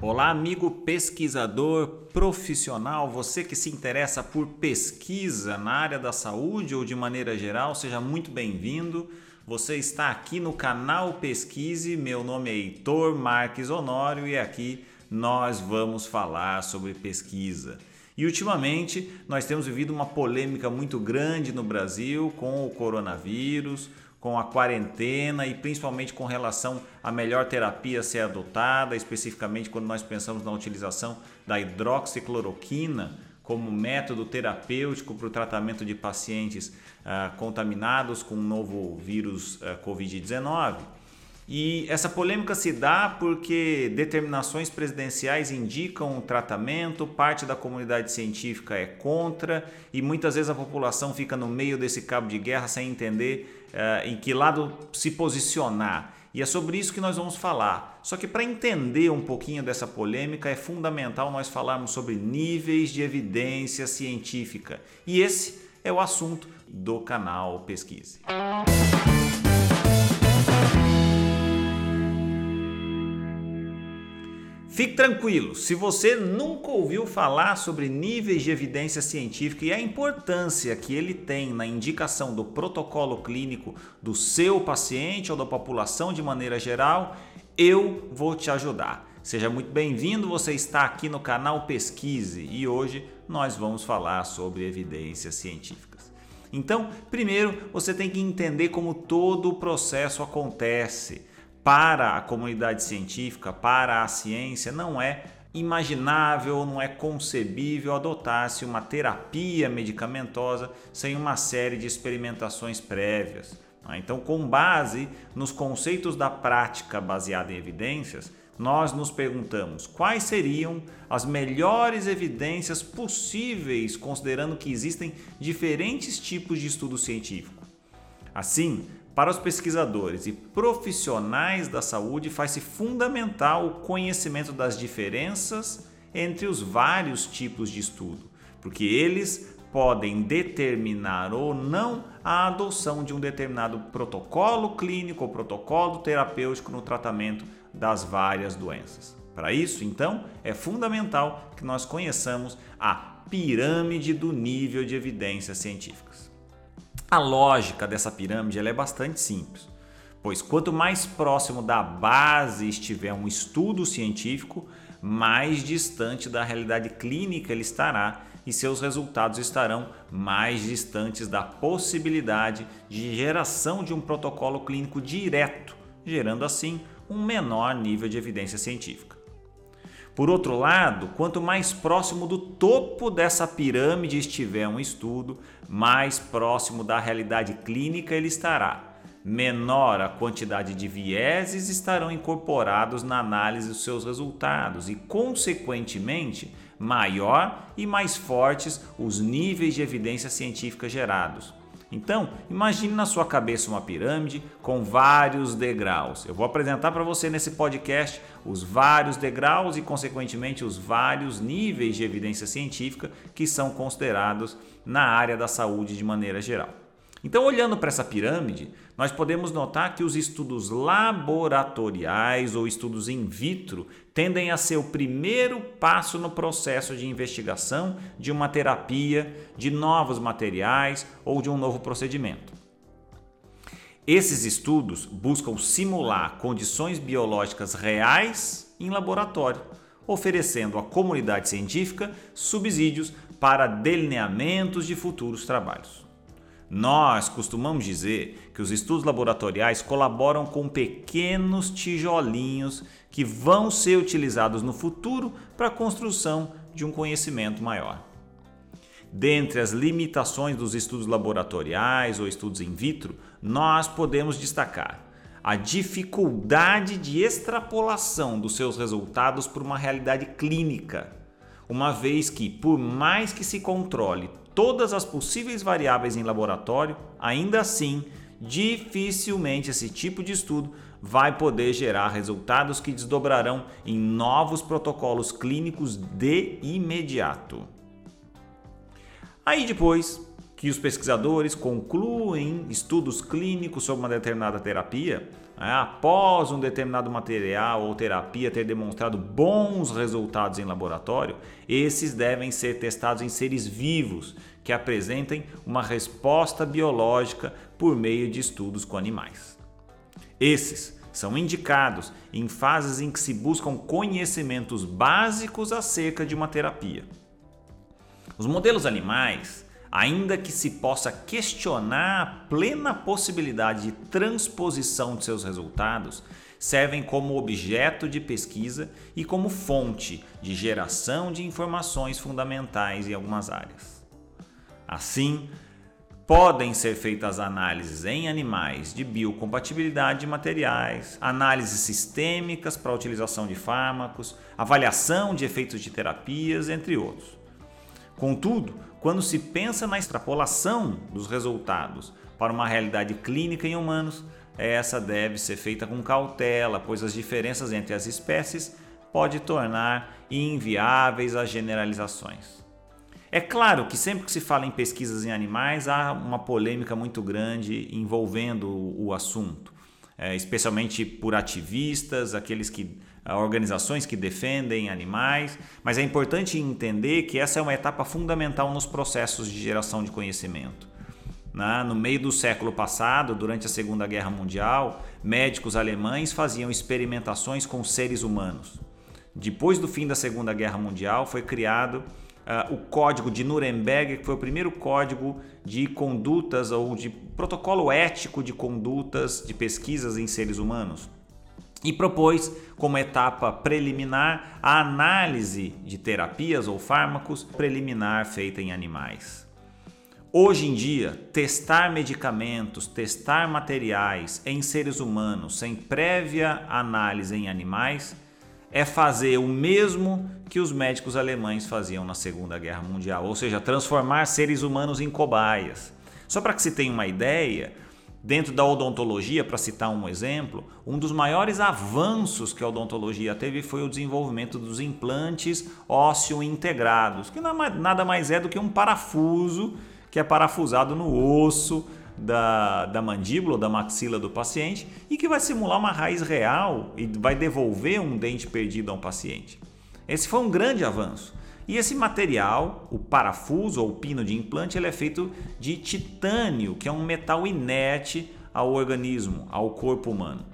Olá, amigo pesquisador profissional, você que se interessa por pesquisa na área da saúde ou de maneira geral, seja muito bem-vindo. Você está aqui no canal Pesquise. Meu nome é Heitor Marques Honório e aqui nós vamos falar sobre pesquisa. E ultimamente nós temos vivido uma polêmica muito grande no Brasil com o coronavírus, com a quarentena e principalmente com relação à melhor terapia a ser adotada, especificamente quando nós pensamos na utilização da hidroxicloroquina como método terapêutico para o tratamento de pacientes ah, contaminados com o novo vírus ah, Covid-19. E essa polêmica se dá porque determinações presidenciais indicam um tratamento, parte da comunidade científica é contra e muitas vezes a população fica no meio desse cabo de guerra sem entender uh, em que lado se posicionar. E é sobre isso que nós vamos falar. Só que para entender um pouquinho dessa polêmica é fundamental nós falarmos sobre níveis de evidência científica. E esse é o assunto do canal Pesquise. Fique tranquilo, se você nunca ouviu falar sobre níveis de evidência científica e a importância que ele tem na indicação do protocolo clínico do seu paciente ou da população de maneira geral, eu vou te ajudar. Seja muito bem-vindo, você está aqui no canal Pesquise e hoje nós vamos falar sobre evidências científicas. Então, primeiro você tem que entender como todo o processo acontece para a comunidade científica, para a ciência, não é imaginável, não é concebível adotar-se uma terapia medicamentosa sem uma série de experimentações prévias. Né? Então, com base nos conceitos da prática baseada em evidências, nós nos perguntamos quais seriam as melhores evidências possíveis, considerando que existem diferentes tipos de estudo científico. Assim, para os pesquisadores e profissionais da saúde, faz-se fundamental o conhecimento das diferenças entre os vários tipos de estudo, porque eles podem determinar ou não a adoção de um determinado protocolo clínico ou protocolo terapêutico no tratamento das várias doenças. Para isso, então, é fundamental que nós conheçamos a pirâmide do nível de evidências científicas. A lógica dessa pirâmide é bastante simples, pois quanto mais próximo da base estiver um estudo científico, mais distante da realidade clínica ele estará e seus resultados estarão mais distantes da possibilidade de geração de um protocolo clínico direto, gerando assim um menor nível de evidência científica. Por outro lado, quanto mais próximo do topo dessa pirâmide estiver um estudo, mais próximo da realidade clínica ele estará. Menor a quantidade de vieses estarão incorporados na análise dos seus resultados e, consequentemente, maior e mais fortes os níveis de evidência científica gerados. Então, imagine na sua cabeça uma pirâmide com vários degraus. Eu vou apresentar para você nesse podcast os vários degraus e, consequentemente, os vários níveis de evidência científica que são considerados na área da saúde de maneira geral. Então, olhando para essa pirâmide, nós podemos notar que os estudos laboratoriais ou estudos in vitro tendem a ser o primeiro passo no processo de investigação de uma terapia, de novos materiais ou de um novo procedimento. Esses estudos buscam simular condições biológicas reais em laboratório, oferecendo à comunidade científica subsídios para delineamentos de futuros trabalhos. Nós costumamos dizer que os estudos laboratoriais colaboram com pequenos tijolinhos que vão ser utilizados no futuro para a construção de um conhecimento maior. Dentre as limitações dos estudos laboratoriais ou estudos in vitro, nós podemos destacar a dificuldade de extrapolação dos seus resultados para uma realidade clínica, uma vez que, por mais que se controle todas as possíveis variáveis em laboratório, ainda assim, dificilmente esse tipo de estudo vai poder gerar resultados que desdobrarão em novos protocolos clínicos de imediato. Aí depois, que os pesquisadores concluem estudos clínicos sobre uma determinada terapia, né, após um determinado material ou terapia ter demonstrado bons resultados em laboratório, esses devem ser testados em seres vivos que apresentem uma resposta biológica por meio de estudos com animais. Esses são indicados em fases em que se buscam conhecimentos básicos acerca de uma terapia. Os modelos animais ainda que se possa questionar a plena possibilidade de transposição de seus resultados, servem como objeto de pesquisa e como fonte de geração de informações fundamentais em algumas áreas. Assim, podem ser feitas análises em animais de biocompatibilidade de materiais, análises sistêmicas para a utilização de fármacos, avaliação de efeitos de terapias, entre outros. Contudo, quando se pensa na extrapolação dos resultados para uma realidade clínica em humanos, essa deve ser feita com cautela, pois as diferenças entre as espécies pode tornar inviáveis as generalizações. É claro que sempre que se fala em pesquisas em animais há uma polêmica muito grande envolvendo o assunto, é, especialmente por ativistas, aqueles que organizações que defendem animais, mas é importante entender que essa é uma etapa fundamental nos processos de geração de conhecimento. Né? No meio do século passado, durante a Segunda Guerra Mundial, médicos alemães faziam experimentações com seres humanos. Depois do fim da Segunda Guerra Mundial, foi criado uh, o Código de Nuremberg, que foi o primeiro código de condutas ou de protocolo ético de condutas de pesquisas em seres humanos e propôs como etapa preliminar a análise de terapias ou fármacos preliminar feita em animais. Hoje em dia, testar medicamentos, testar materiais em seres humanos sem prévia análise em animais é fazer o mesmo que os médicos alemães faziam na Segunda Guerra Mundial, ou seja, transformar seres humanos em cobaias. Só para que se tenha uma ideia, Dentro da odontologia, para citar um exemplo, um dos maiores avanços que a odontologia teve foi o desenvolvimento dos implantes ósseo integrados, que nada mais é do que um parafuso que é parafusado no osso da, da mandíbula ou da maxila do paciente e que vai simular uma raiz real e vai devolver um dente perdido a um paciente. Esse foi um grande avanço. E esse material, o parafuso ou pino de implante, ele é feito de titânio, que é um metal inerte ao organismo, ao corpo humano.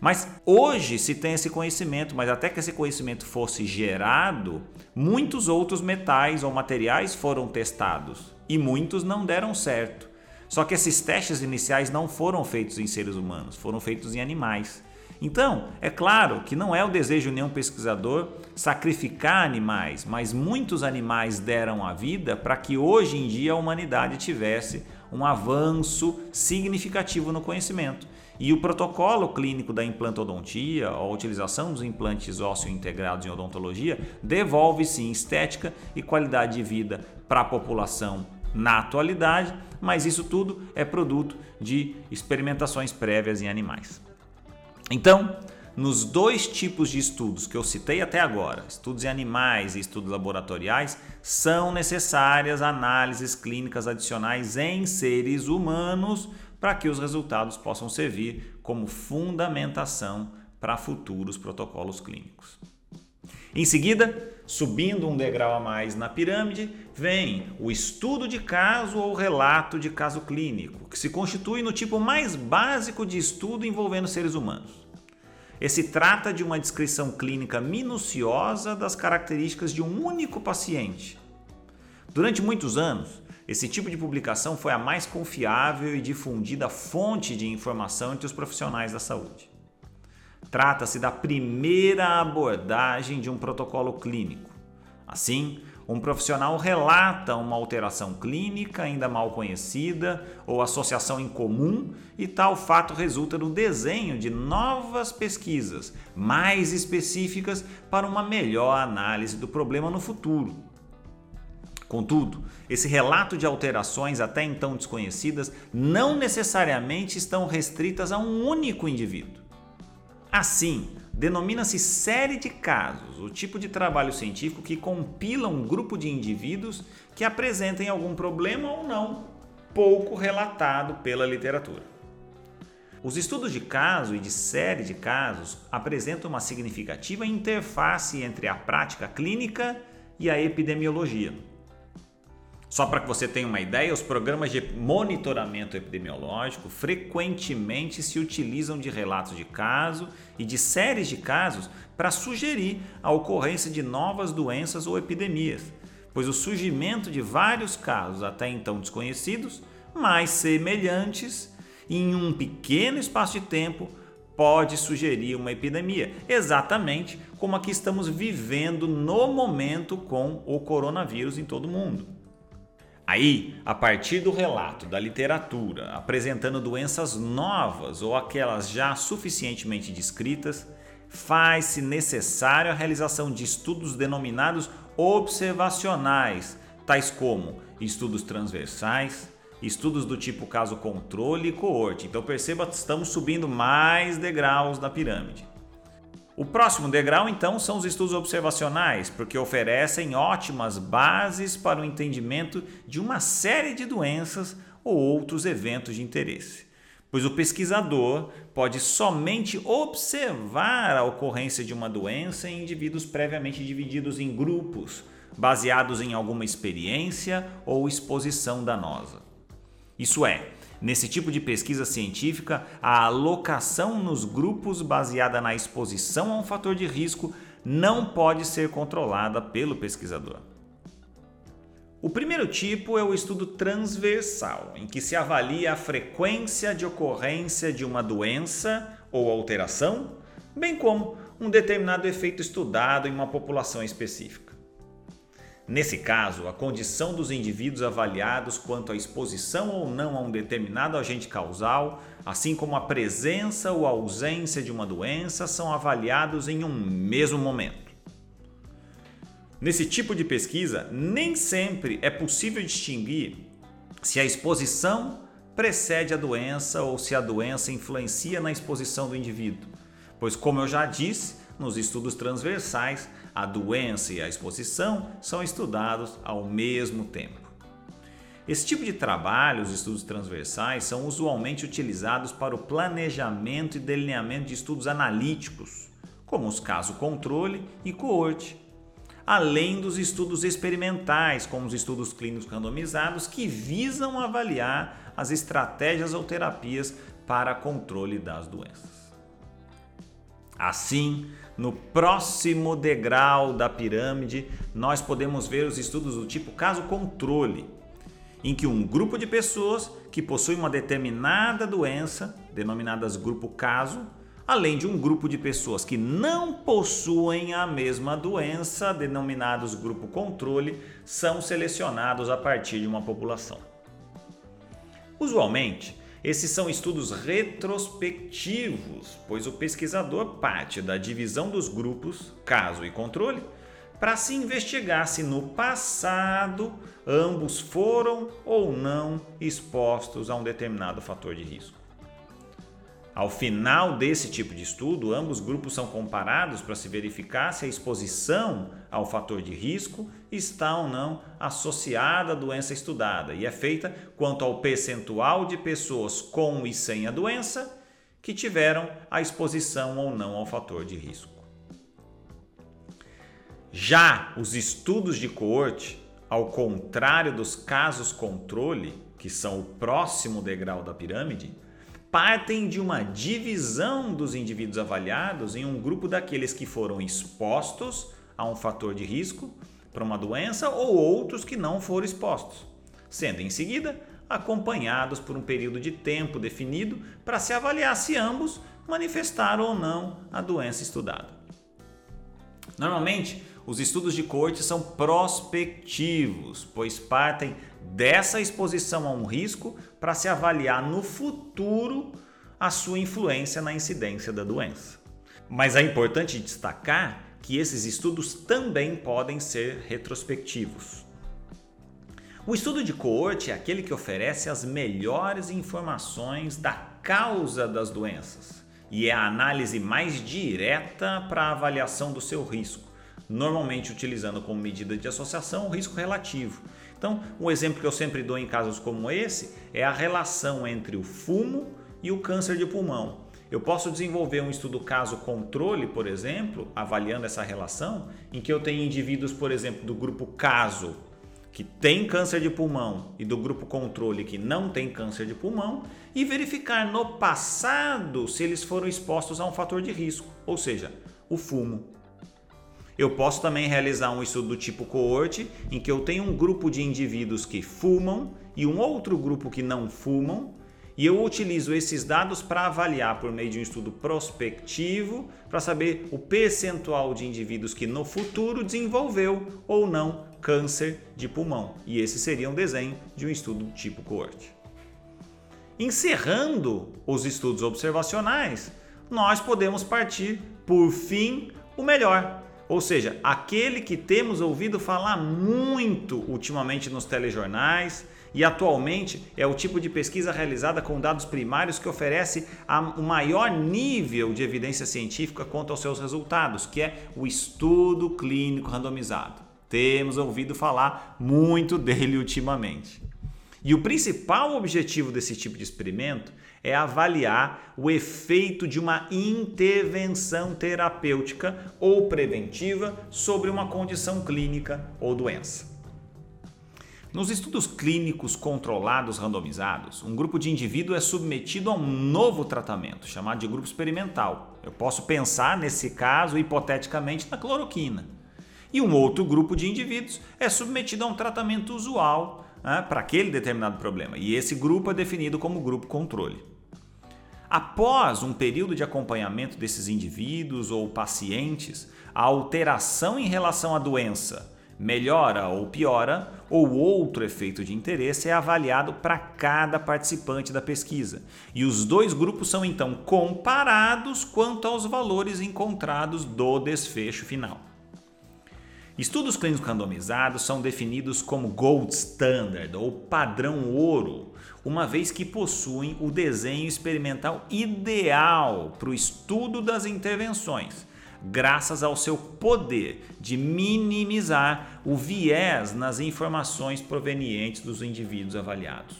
Mas hoje se tem esse conhecimento, mas até que esse conhecimento fosse gerado, muitos outros metais ou materiais foram testados e muitos não deram certo. Só que esses testes iniciais não foram feitos em seres humanos, foram feitos em animais. Então, é claro que não é o desejo de nenhum pesquisador sacrificar animais, mas muitos animais deram a vida para que hoje em dia a humanidade tivesse um avanço significativo no conhecimento. E o protocolo clínico da implantodontia, a utilização dos implantes ósseo integrados em odontologia, devolve sim estética e qualidade de vida para a população na atualidade, mas isso tudo é produto de experimentações prévias em animais. Então, nos dois tipos de estudos que eu citei até agora, estudos em animais e estudos laboratoriais, são necessárias análises clínicas adicionais em seres humanos para que os resultados possam servir como fundamentação para futuros protocolos clínicos. Em seguida, subindo um degrau a mais na pirâmide, vem o estudo de caso ou relato de caso clínico, que se constitui no tipo mais básico de estudo envolvendo seres humanos. Esse trata de uma descrição clínica minuciosa das características de um único paciente. Durante muitos anos, esse tipo de publicação foi a mais confiável e difundida fonte de informação entre os profissionais da saúde. Trata-se da primeira abordagem de um protocolo clínico. Assim, um profissional relata uma alteração clínica ainda mal conhecida ou associação em comum e tal fato resulta no desenho de novas pesquisas mais específicas para uma melhor análise do problema no futuro. Contudo, esse relato de alterações até então desconhecidas não necessariamente estão restritas a um único indivíduo. Assim, denomina-se série de casos, o tipo de trabalho científico que compila um grupo de indivíduos que apresentem algum problema ou não pouco relatado pela literatura. Os estudos de caso e de série de casos apresentam uma significativa interface entre a prática clínica e a epidemiologia. Só para que você tenha uma ideia, os programas de monitoramento epidemiológico frequentemente se utilizam de relatos de caso e de séries de casos para sugerir a ocorrência de novas doenças ou epidemias, pois o surgimento de vários casos até então desconhecidos, mas semelhantes, em um pequeno espaço de tempo, pode sugerir uma epidemia, exatamente como a que estamos vivendo no momento com o coronavírus em todo o mundo. Aí, a partir do relato da literatura apresentando doenças novas ou aquelas já suficientemente descritas, faz-se necessária a realização de estudos denominados observacionais, tais como estudos transversais, estudos do tipo caso controle e coorte. Então perceba, estamos subindo mais degraus da pirâmide. O próximo degrau, então, são os estudos observacionais, porque oferecem ótimas bases para o entendimento de uma série de doenças ou outros eventos de interesse pois o pesquisador pode somente observar a ocorrência de uma doença em indivíduos previamente divididos em grupos, baseados em alguma experiência ou exposição danosa. Isso é, nesse tipo de pesquisa científica, a alocação nos grupos baseada na exposição a um fator de risco não pode ser controlada pelo pesquisador. O primeiro tipo é o estudo transversal, em que se avalia a frequência de ocorrência de uma doença ou alteração, bem como um determinado efeito estudado em uma população específica. Nesse caso, a condição dos indivíduos avaliados quanto à exposição ou não a um determinado agente causal, assim como a presença ou ausência de uma doença, são avaliados em um mesmo momento. Nesse tipo de pesquisa, nem sempre é possível distinguir se a exposição precede a doença ou se a doença influencia na exposição do indivíduo, pois, como eu já disse, nos estudos transversais, a doença e a exposição são estudados ao mesmo tempo. Esse tipo de trabalho, os estudos transversais, são usualmente utilizados para o planejamento e delineamento de estudos analíticos, como os casos controle e coorte, além dos estudos experimentais, como os estudos clínicos randomizados, que visam avaliar as estratégias ou terapias para controle das doenças. Assim, no próximo degrau da pirâmide, nós podemos ver os estudos do tipo caso controle, em que um grupo de pessoas que possui uma determinada doença, denominadas grupo caso, além de um grupo de pessoas que não possuem a mesma doença, denominados grupo controle, são selecionados a partir de uma população. Usualmente, esses são estudos retrospectivos, pois o pesquisador parte da divisão dos grupos, caso e controle, para se investigar se no passado ambos foram ou não expostos a um determinado fator de risco. Ao final desse tipo de estudo, ambos grupos são comparados para se verificar se a exposição ao fator de risco está ou não associada à doença estudada e é feita quanto ao percentual de pessoas com e sem a doença que tiveram a exposição ou não ao fator de risco. Já os estudos de coorte, ao contrário dos casos controle, que são o próximo degrau da pirâmide, partem de uma divisão dos indivíduos avaliados em um grupo daqueles que foram expostos a um fator de risco para uma doença ou outros que não foram expostos, sendo em seguida acompanhados por um período de tempo definido para se avaliar se ambos manifestaram ou não a doença estudada. Normalmente, os estudos de corte são prospectivos, pois partem dessa exposição a um risco para se avaliar no futuro a sua influência na incidência da doença. Mas é importante destacar que esses estudos também podem ser retrospectivos. O estudo de coorte é aquele que oferece as melhores informações da causa das doenças e é a análise mais direta para a avaliação do seu risco, normalmente utilizando como medida de associação o risco relativo, Então, um exemplo que eu sempre dou em casos como esse é a relação entre o fumo e o câncer de pulmão. Eu posso desenvolver um estudo caso controle, por exemplo, avaliando essa relação, em que eu tenho indivíduos, por exemplo, do grupo caso que tem câncer de pulmão e do grupo controle que não tem câncer de pulmão e verificar no passado se eles foram expostos a um fator de risco, ou seja, o fumo. Eu posso também realizar um estudo do tipo coorte, em que eu tenho um grupo de indivíduos que fumam e um outro grupo que não fumam, e eu utilizo esses dados para avaliar por meio de um estudo prospectivo para saber o percentual de indivíduos que no futuro desenvolveu ou não câncer de pulmão. E esse seria um desenho de um estudo tipo coorte. Encerrando os estudos observacionais, nós podemos partir, por fim, o melhor, ou seja, aquele que temos ouvido falar muito ultimamente nos telejornais e atualmente é o tipo de pesquisa realizada com dados primários que oferece o maior nível de evidência científica quanto aos seus resultados, que é o estudo clínico randomizado. Temos ouvido falar muito dele ultimamente. E o principal objetivo desse tipo de experimento é avaliar o efeito de uma intervenção terapêutica ou preventiva sobre uma condição clínica ou doença. Nos estudos clínicos controlados randomizados, um grupo de indivíduos é submetido a um novo tratamento, chamado de grupo experimental. Eu posso pensar, nesse caso, hipoteticamente, na cloroquina. E um outro grupo de indivíduos é submetido a um tratamento usual né, para aquele determinado problema. E esse grupo é definido como grupo controle. Após um período de acompanhamento desses indivíduos ou pacientes, a alteração em relação à doença melhora ou piora, ou outro efeito de interesse é avaliado para cada participante da pesquisa. E os dois grupos são então comparados quanto aos valores encontrados do desfecho final. Estudos clínicos randomizados são definidos como gold standard ou padrão ouro, uma vez que possuem o desenho experimental ideal para o estudo das intervenções graças ao seu poder de minimizar o viés nas informações provenientes dos indivíduos avaliados.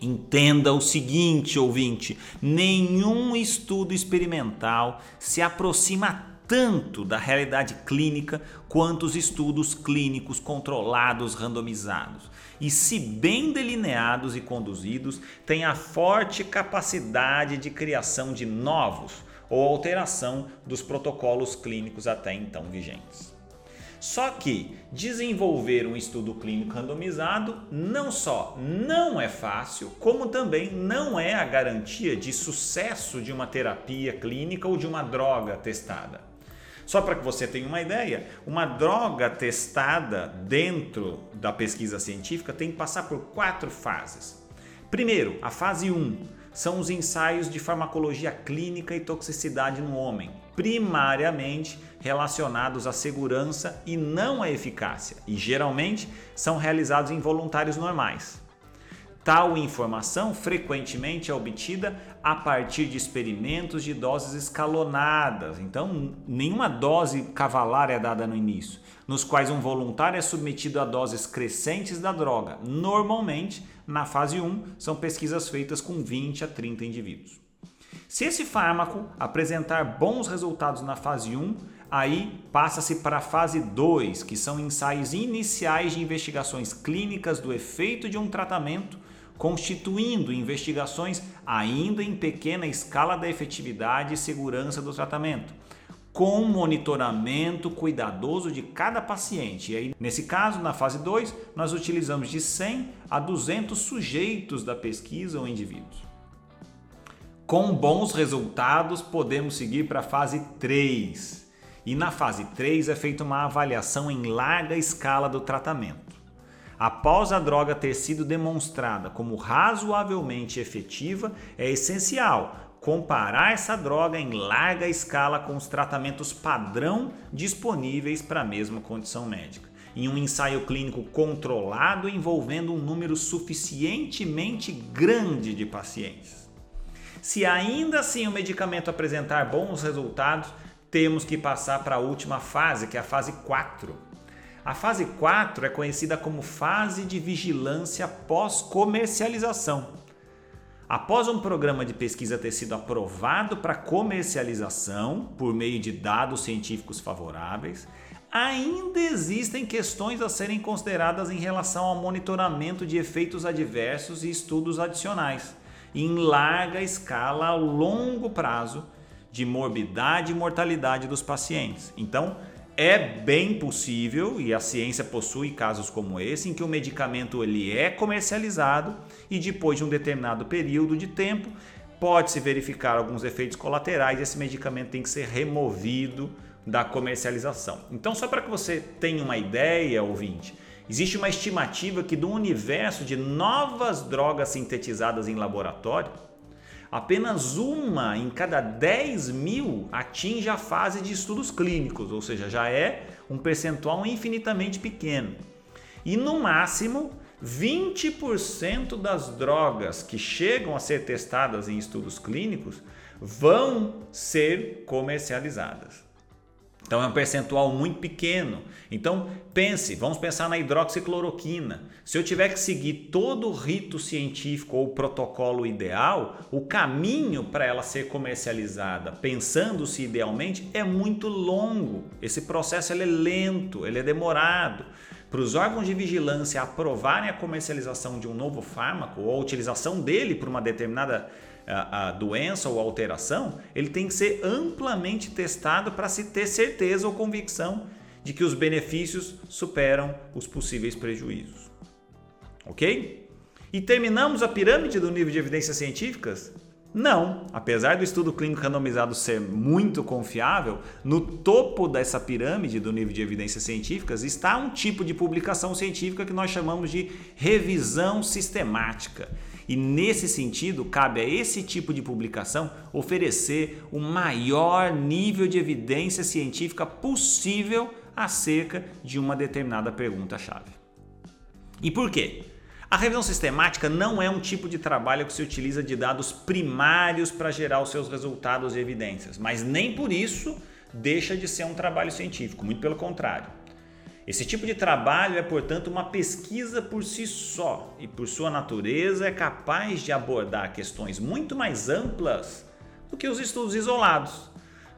Entenda o seguinte, ouvinte: nenhum estudo experimental se aproxima tanto da realidade clínica quanto os estudos clínicos controlados randomizados. E, se bem delineados e conduzidos, têm a forte capacidade de criação de novos ou alteração dos protocolos clínicos até então vigentes. Só que desenvolver um estudo clínico randomizado não só não é fácil, como também não é a garantia de sucesso de uma terapia clínica ou de uma droga testada. Só para que você tenha uma ideia, uma droga testada dentro da pesquisa científica tem que passar por quatro fases. Primeiro, a fase 1, são os ensaios de farmacologia clínica e toxicidade no homem, primariamente relacionados à segurança e não à eficácia, e geralmente são realizados em voluntários normais. Tal informação frequentemente é obtida a partir de experimentos de doses escalonadas, então nenhuma dose cavalar é dada no início, nos quais um voluntário é submetido a doses crescentes da droga, normalmente na fase 1, são pesquisas feitas com 20 a 30 indivíduos. Se esse fármaco apresentar bons resultados na fase 1, aí passa-se para a fase 2, que são ensaios iniciais de investigações clínicas do efeito de um tratamento, constituindo investigações ainda em pequena escala da efetividade e segurança do tratamento com monitoramento cuidadoso de cada paciente. E aí, nesse caso, na fase 2, nós utilizamos de 100 a 200 sujeitos da pesquisa ou indivíduos. Com bons resultados, podemos seguir para a fase 3. E na fase 3 é feita uma avaliação em larga escala do tratamento. Após a droga ter sido demonstrada como razoavelmente efetiva, é essencial comparar essa droga em larga escala com os tratamentos padrão disponíveis para a mesma condição médica, em um ensaio clínico controlado envolvendo um número suficientemente grande de pacientes. Se ainda assim o medicamento apresentar bons resultados, temos que passar para a última fase, que é a fase 4. A fase 4 é conhecida como fase de vigilância pós-comercialização. Após um programa de pesquisa ter sido aprovado para comercialização por meio de dados científicos favoráveis, ainda existem questões a serem consideradas em relação ao monitoramento de efeitos adversos e estudos adicionais, em larga escala ao longo prazo de morbidade e mortalidade dos pacientes. Então, é bem possível e a ciência possui casos como esse em que o medicamento ele é comercializado e depois de um determinado período de tempo pode se verificar alguns efeitos colaterais e esse medicamento tem que ser removido da comercialização. Então, só para que você tenha uma ideia, ouvinte, existe uma estimativa que do universo de novas drogas sintetizadas em laboratório, apenas uma em cada 10 mil atinge a fase de estudos clínicos, ou seja, já é um percentual infinitamente pequeno. E no máximo, 20% das drogas que chegam a ser testadas em estudos clínicos vão ser comercializadas. Então é um percentual muito pequeno. Então pense, vamos pensar na hidroxicloroquina. Se eu tiver que seguir todo o rito científico ou protocolo ideal, o caminho para ela ser comercializada, pensando-se idealmente, é muito longo. Esse processo ele é lento, ele é demorado. Para os órgãos de vigilância aprovarem a comercialização de um novo fármaco ou a utilização dele para uma determinada a, doença ou alteração, ele tem que ser amplamente testado para se ter certeza ou convicção de que os benefícios superam os possíveis prejuízos. Ok? E terminamos a pirâmide do nível de evidências científicas? Não, apesar do estudo clínico randomizado ser muito confiável, no topo dessa pirâmide do nível de evidências científicas está um tipo de publicação científica que nós chamamos de revisão sistemática. E nesse sentido, cabe a esse tipo de publicação oferecer o maior nível de evidência científica possível acerca de uma determinada pergunta-chave. E por quê? A revisão sistemática não é um tipo de trabalho que se utiliza de dados primários para gerar os seus resultados e evidências, mas nem por isso deixa de ser um trabalho científico, muito pelo contrário. Esse tipo de trabalho é, portanto, uma pesquisa por si só e, por sua natureza, é capaz de abordar questões muito mais amplas do que os estudos isolados.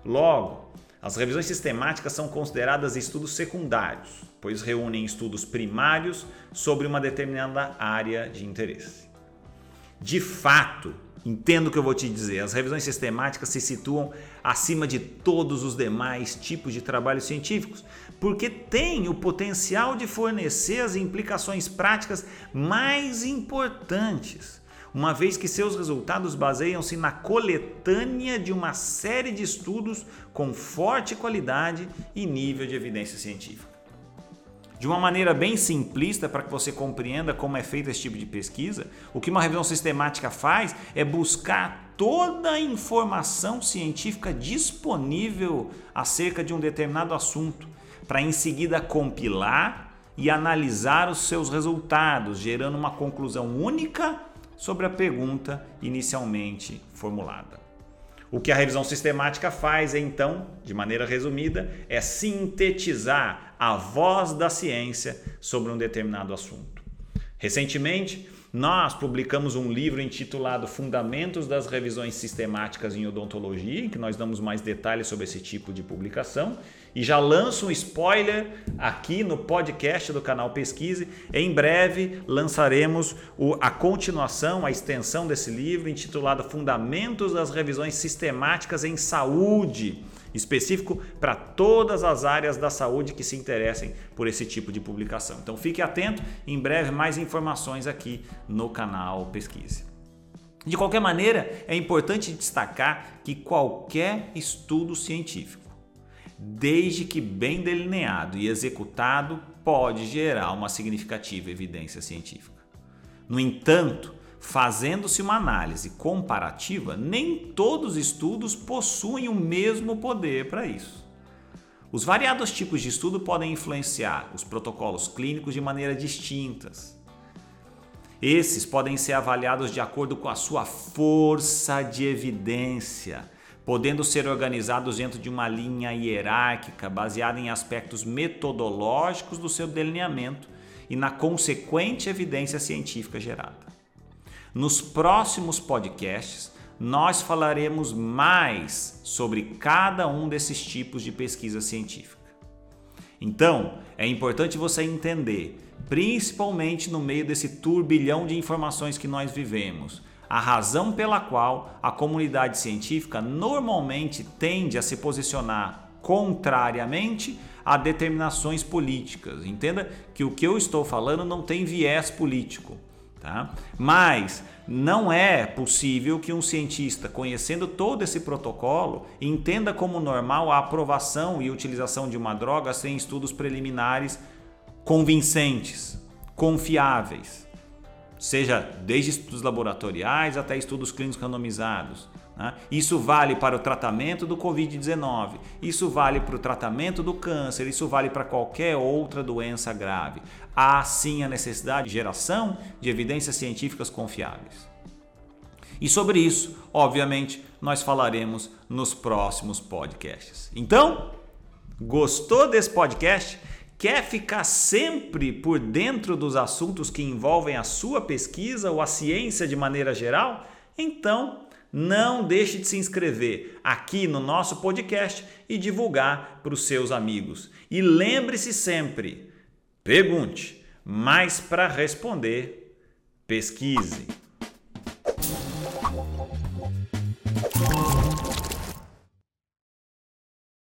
Logo, as revisões sistemáticas são consideradas estudos secundários, pois reúnem estudos primários sobre uma determinada área de interesse. De fato, Entendo o que eu vou te dizer. As revisões sistemáticas se situam acima de todos os demais tipos de trabalhos científicos, porque têm o potencial de fornecer as implicações práticas mais importantes, uma vez que seus resultados baseiam-se na coletânea de uma série de estudos com forte qualidade e nível de evidência científica. De uma maneira bem simplista para que você compreenda como é feito esse tipo de pesquisa, o que uma revisão sistemática faz é buscar toda a informação científica disponível acerca de um determinado assunto, para em seguida compilar e analisar os seus resultados, gerando uma conclusão única sobre a pergunta inicialmente formulada. O que a revisão sistemática faz, então, de maneira resumida, é sintetizar a voz da ciência sobre um determinado assunto. Recentemente, nós publicamos um livro intitulado Fundamentos das Revisões Sistemáticas em Odontologia, em que nós damos mais detalhes sobre esse tipo de publicação. E já lanço um spoiler aqui no podcast do canal Pesquise. Em breve lançaremos a continuação, a extensão desse livro, intitulado Fundamentos das Revisões Sistemáticas em Saúde específico para todas as áreas da saúde que se interessem por esse tipo de publicação. Então fique atento, em breve mais informações aqui no canal Pesquise. De qualquer maneira, é importante destacar que qualquer estudo científico, desde que bem delineado e executado, pode gerar uma significativa evidência científica. No entanto, Fazendo-se uma análise comparativa, nem todos os estudos possuem o mesmo poder para isso. Os variados tipos de estudo podem influenciar os protocolos clínicos de maneira distintas. Esses podem ser avaliados de acordo com a sua força de evidência, podendo ser organizados dentro de uma linha hierárquica baseada em aspectos metodológicos do seu delineamento e na consequente evidência científica gerada. Nos próximos podcasts, nós falaremos mais sobre cada um desses tipos de pesquisa científica. Então, é importante você entender, principalmente no meio desse turbilhão de informações que nós vivemos, a razão pela qual a comunidade científica normalmente tende a se posicionar contrariamente a determinações políticas. Entenda que o que eu estou falando não tem viés político. Tá? Mas não é possível que um cientista, conhecendo todo esse protocolo, entenda como normal a aprovação e utilização de uma droga sem estudos preliminares convincentes, confiáveis, seja desde estudos laboratoriais até estudos clínicos randomizados. Né? Isso vale para o tratamento do Covid-19, isso vale para o tratamento do câncer, isso vale para qualquer outra doença grave. Há sim a necessidade de geração de evidências científicas confiáveis. E sobre isso, obviamente, nós falaremos nos próximos podcasts. Então, gostou desse podcast? Quer ficar sempre por dentro dos assuntos que envolvem a sua pesquisa ou a ciência de maneira geral? Então, não deixe de se inscrever aqui no nosso podcast e divulgar para os seus amigos. E lembre-se sempre: pergunte, mas para responder, pesquise.